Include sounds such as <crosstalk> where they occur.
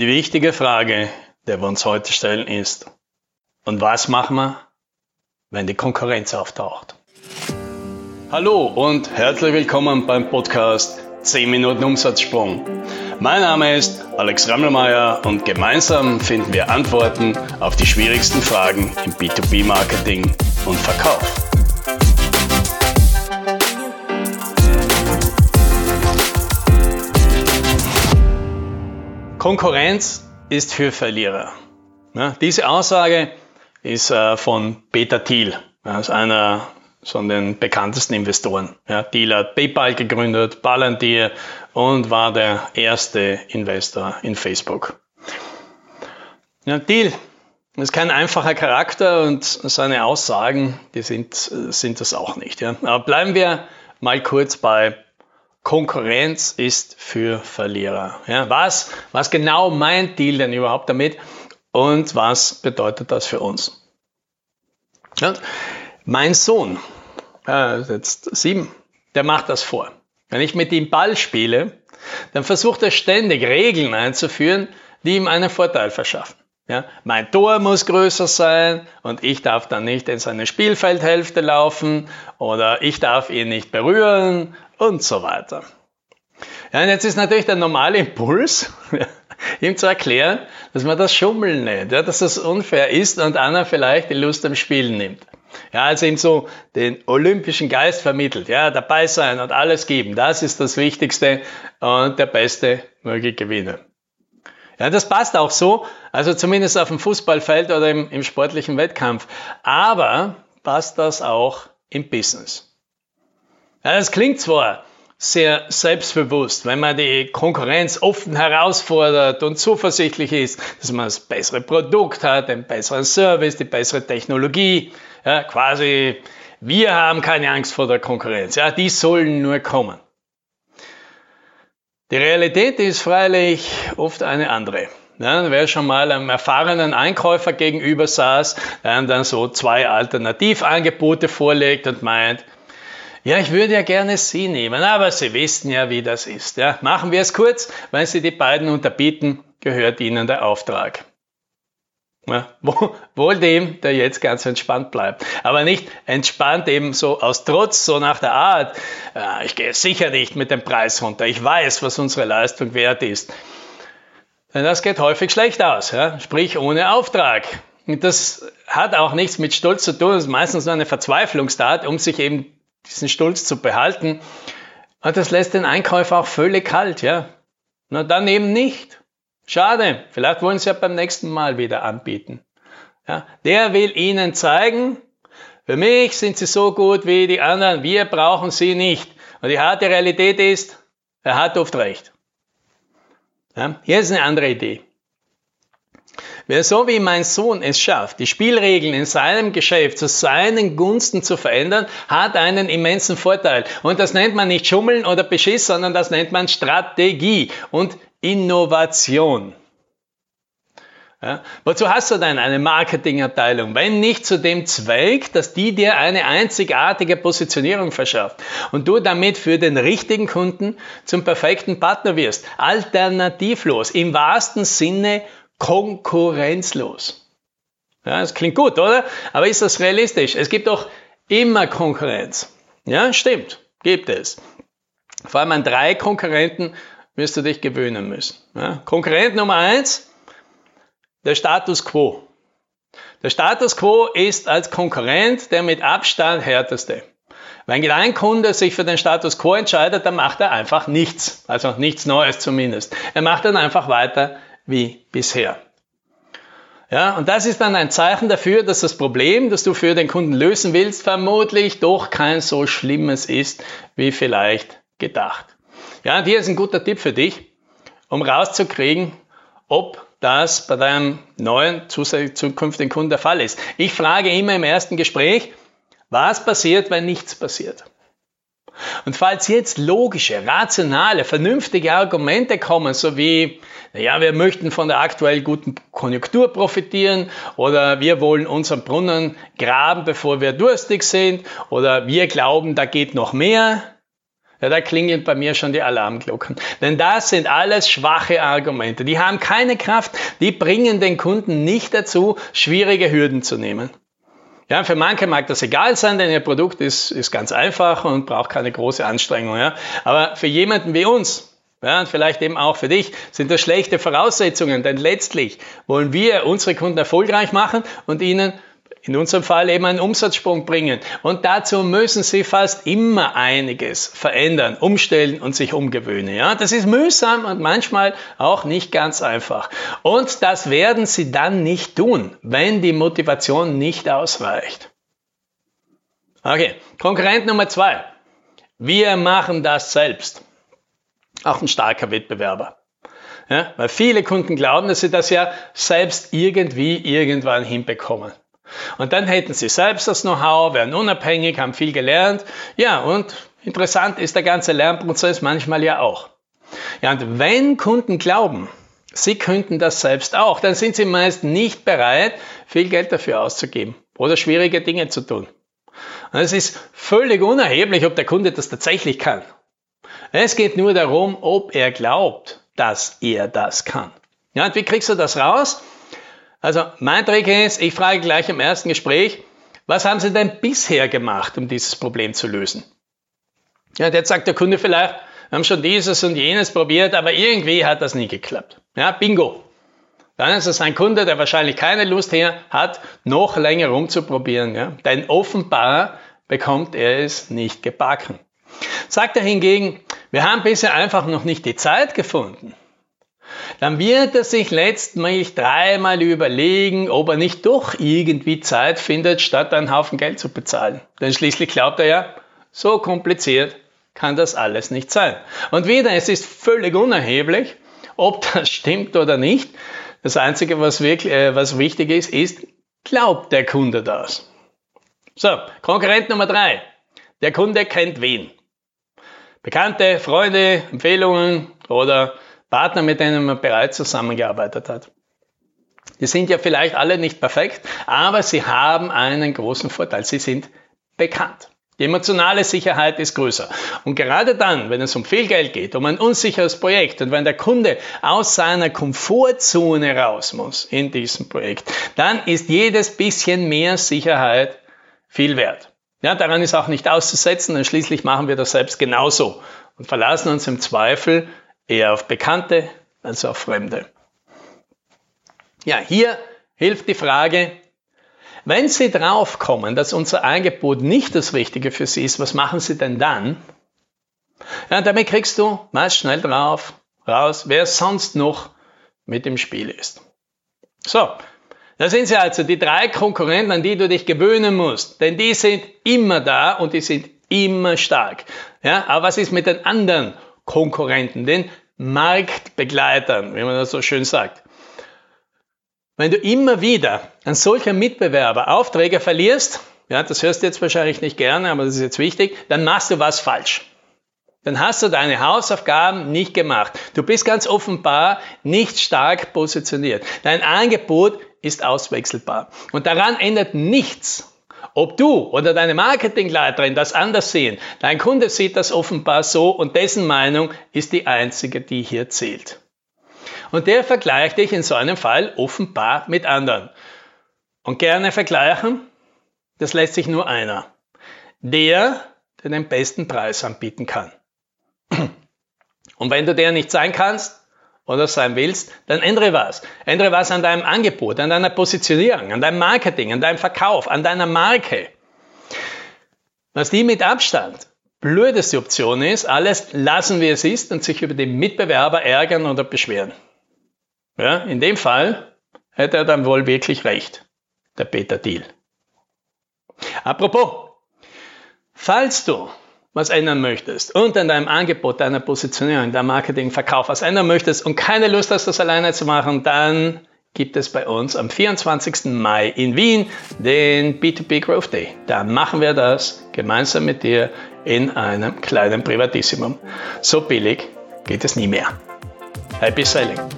Die wichtige Frage, die wir uns heute stellen, ist, und was machen wir, wenn die Konkurrenz auftaucht? Hallo und herzlich willkommen beim Podcast 10 Minuten Umsatzsprung. Mein Name ist Alex Rammelmeier und gemeinsam finden wir Antworten auf die schwierigsten Fragen im B2B-Marketing und Verkauf. Konkurrenz ist für Verlierer. Ja, diese Aussage ist äh, von Peter Thiel, ja, einer von den bekanntesten Investoren. Ja, Thiel hat PayPal gegründet, Palantir und war der erste Investor in Facebook. Ja, Thiel ist kein einfacher Charakter und seine Aussagen, die sind, sind das auch nicht. Ja. Aber bleiben wir mal kurz bei Konkurrenz ist für Verlierer. Ja, was, was genau meint Deal denn überhaupt damit und was bedeutet das für uns? Ja, mein Sohn, äh, jetzt sieben, der macht das vor. Wenn ich mit ihm Ball spiele, dann versucht er ständig Regeln einzuführen, die ihm einen Vorteil verschaffen. Ja, mein Tor muss größer sein und ich darf dann nicht in seine Spielfeldhälfte laufen oder ich darf ihn nicht berühren und so weiter. Ja, und jetzt ist natürlich der normale Impuls, <laughs> ihm zu erklären, dass man das Schummeln nennt, ja, dass das unfair ist und einer vielleicht die Lust am Spielen nimmt. Ja, also ihm so den olympischen Geist vermittelt, ja, dabei sein und alles geben, das ist das Wichtigste und der Beste möge gewinnen. Ja, das passt auch so, also zumindest auf dem Fußballfeld oder im, im sportlichen Wettkampf. Aber passt das auch im Business? Ja, das klingt zwar sehr selbstbewusst, wenn man die Konkurrenz offen herausfordert und zuversichtlich ist, dass man das bessere Produkt hat, den besseren Service, die bessere Technologie. Ja, quasi, wir haben keine Angst vor der Konkurrenz. Ja, die sollen nur kommen. Die Realität ist freilich oft eine andere. Ja, wer schon mal einem erfahrenen Einkäufer gegenüber saß, der dann so zwei Alternativangebote vorlegt und meint, ja, ich würde ja gerne Sie nehmen, aber Sie wissen ja, wie das ist. Ja, machen wir es kurz, weil Sie die beiden unterbieten, gehört Ihnen der Auftrag. Ja, wohl dem, der jetzt ganz entspannt bleibt. Aber nicht entspannt eben so aus Trotz, so nach der Art, äh, ich gehe sicher nicht mit dem Preis runter, ich weiß, was unsere Leistung wert ist. Denn das geht häufig schlecht aus, ja? sprich ohne Auftrag. Und das hat auch nichts mit Stolz zu tun, das ist meistens nur eine Verzweiflungstat, um sich eben diesen Stolz zu behalten. Und das lässt den Einkäufer auch völlig kalt, ja. Na, dann eben nicht. Schade. Vielleicht wollen sie ja beim nächsten Mal wieder anbieten. Ja, der will ihnen zeigen, für mich sind sie so gut wie die anderen, wir brauchen sie nicht. Und die harte Realität ist, er hat oft recht. Ja, hier ist eine andere Idee. Wer so wie mein Sohn es schafft, die Spielregeln in seinem Geschäft zu seinen Gunsten zu verändern, hat einen immensen Vorteil. Und das nennt man nicht Schummeln oder Beschiss, sondern das nennt man Strategie und Innovation. Ja, wozu hast du denn eine Marketingabteilung, wenn nicht zu dem Zweck, dass die dir eine einzigartige Positionierung verschafft und du damit für den richtigen Kunden zum perfekten Partner wirst, alternativlos, im wahrsten Sinne konkurrenzlos. Ja, das klingt gut, oder? Aber ist das realistisch? Es gibt doch immer Konkurrenz. Ja, stimmt, gibt es. Vor allem an drei Konkurrenten wirst du dich gewöhnen müssen. Ja, Konkurrent Nummer eins, der Status Quo. Der Status Quo ist als Konkurrent der mit Abstand härteste. Wenn ein Kunde sich für den Status Quo entscheidet, dann macht er einfach nichts. Also nichts Neues zumindest. Er macht dann einfach weiter wie bisher. Ja, und das ist dann ein Zeichen dafür, dass das Problem, das du für den Kunden lösen willst, vermutlich doch kein so schlimmes ist, wie vielleicht gedacht. Ja, und hier ist ein guter Tipp für dich, um rauszukriegen, ob das bei deinem neuen zukünftigen Kunden der Fall ist. Ich frage immer im ersten Gespräch, was passiert, wenn nichts passiert? Und falls jetzt logische, rationale, vernünftige Argumente kommen, so wie, naja, wir möchten von der aktuell guten Konjunktur profitieren oder wir wollen unseren Brunnen graben, bevor wir durstig sind oder wir glauben, da geht noch mehr, ja, da klingeln bei mir schon die Alarmglocken. Denn das sind alles schwache Argumente. Die haben keine Kraft. Die bringen den Kunden nicht dazu, schwierige Hürden zu nehmen. Ja, für manche mag das egal sein, denn ihr Produkt ist, ist ganz einfach und braucht keine große Anstrengung. Ja. Aber für jemanden wie uns, ja, und vielleicht eben auch für dich, sind das schlechte Voraussetzungen, denn letztlich wollen wir unsere Kunden erfolgreich machen und ihnen in unserem Fall eben einen Umsatzsprung bringen. Und dazu müssen sie fast immer einiges verändern, umstellen und sich umgewöhnen. Ja, das ist mühsam und manchmal auch nicht ganz einfach. Und das werden sie dann nicht tun, wenn die Motivation nicht ausreicht. Okay, Konkurrent Nummer zwei. Wir machen das selbst. Auch ein starker Wettbewerber. Ja, weil viele Kunden glauben, dass sie das ja selbst irgendwie irgendwann hinbekommen. Und dann hätten sie selbst das Know-how, wären unabhängig, haben viel gelernt. Ja, und interessant ist der ganze Lernprozess manchmal ja auch. Ja, und wenn Kunden glauben, sie könnten das selbst auch, dann sind sie meist nicht bereit, viel Geld dafür auszugeben oder schwierige Dinge zu tun. Und es ist völlig unerheblich, ob der Kunde das tatsächlich kann. Es geht nur darum, ob er glaubt, dass er das kann. Ja, und wie kriegst du das raus? Also mein Trick ist, ich frage gleich im ersten Gespräch, was haben Sie denn bisher gemacht, um dieses Problem zu lösen? Ja, jetzt sagt der Kunde vielleicht, wir haben schon dieses und jenes probiert, aber irgendwie hat das nie geklappt. Ja, bingo. Dann ist es ein Kunde, der wahrscheinlich keine Lust her hat, noch länger rumzuprobieren. Ja? Denn offenbar bekommt er es nicht gebacken. Sagt er hingegen, wir haben bisher einfach noch nicht die Zeit gefunden dann wird er sich letztlich dreimal überlegen, ob er nicht doch irgendwie Zeit findet, statt einen Haufen Geld zu bezahlen. Denn schließlich glaubt er ja, so kompliziert kann das alles nicht sein. Und wieder, es ist völlig unerheblich, ob das stimmt oder nicht. Das Einzige, was, wirklich, äh, was wichtig ist, ist, glaubt der Kunde das? So, Konkurrent Nummer drei. Der Kunde kennt wen? Bekannte, Freunde, Empfehlungen oder Partner, mit denen man bereits zusammengearbeitet hat. Die sind ja vielleicht alle nicht perfekt, aber sie haben einen großen Vorteil. Sie sind bekannt. Die emotionale Sicherheit ist größer. Und gerade dann, wenn es um viel Geld geht, um ein unsicheres Projekt und wenn der Kunde aus seiner Komfortzone raus muss in diesem Projekt, dann ist jedes bisschen mehr Sicherheit viel wert. Ja, daran ist auch nicht auszusetzen, denn schließlich machen wir das selbst genauso und verlassen uns im Zweifel eher auf Bekannte als auf Fremde. Ja, hier hilft die Frage, wenn Sie draufkommen, dass unser Angebot nicht das Richtige für Sie ist, was machen Sie denn dann? Ja, damit kriegst du meist schnell drauf, raus, wer sonst noch mit im Spiel ist. So, da sind sie also die drei Konkurrenten, an die du dich gewöhnen musst. Denn die sind immer da und die sind immer stark. Ja, aber was ist mit den anderen Konkurrenten, den Marktbegleitern, wie man das so schön sagt. Wenn du immer wieder an solcher Mitbewerber Aufträge verlierst, ja, das hörst du jetzt wahrscheinlich nicht gerne, aber das ist jetzt wichtig, dann machst du was falsch. Dann hast du deine Hausaufgaben nicht gemacht. Du bist ganz offenbar nicht stark positioniert. Dein Angebot ist auswechselbar. Und daran ändert nichts, ob du oder deine Marketingleiterin das anders sehen, dein Kunde sieht das offenbar so und dessen Meinung ist die einzige, die hier zählt. Und der vergleicht dich in so einem Fall offenbar mit anderen. Und gerne vergleichen, das lässt sich nur einer. Der, der den besten Preis anbieten kann. Und wenn du der nicht sein kannst, oder sein willst, dann ändere was. Ändere was an deinem Angebot, an deiner Positionierung, an deinem Marketing, an deinem Verkauf, an deiner Marke. Was die mit Abstand blödeste Option ist, alles lassen wie es ist und sich über den Mitbewerber ärgern oder beschweren. Ja, in dem Fall hätte er dann wohl wirklich recht, der Peter Deal. Apropos, falls du was ändern möchtest und an deinem Angebot, deiner Positionierung, deinem Marketing, Verkauf was ändern möchtest und keine Lust hast, das alleine zu machen, dann gibt es bei uns am 24. Mai in Wien den B2B Growth Day. Da machen wir das gemeinsam mit dir in einem kleinen Privatissimum. So billig geht es nie mehr. Happy Selling!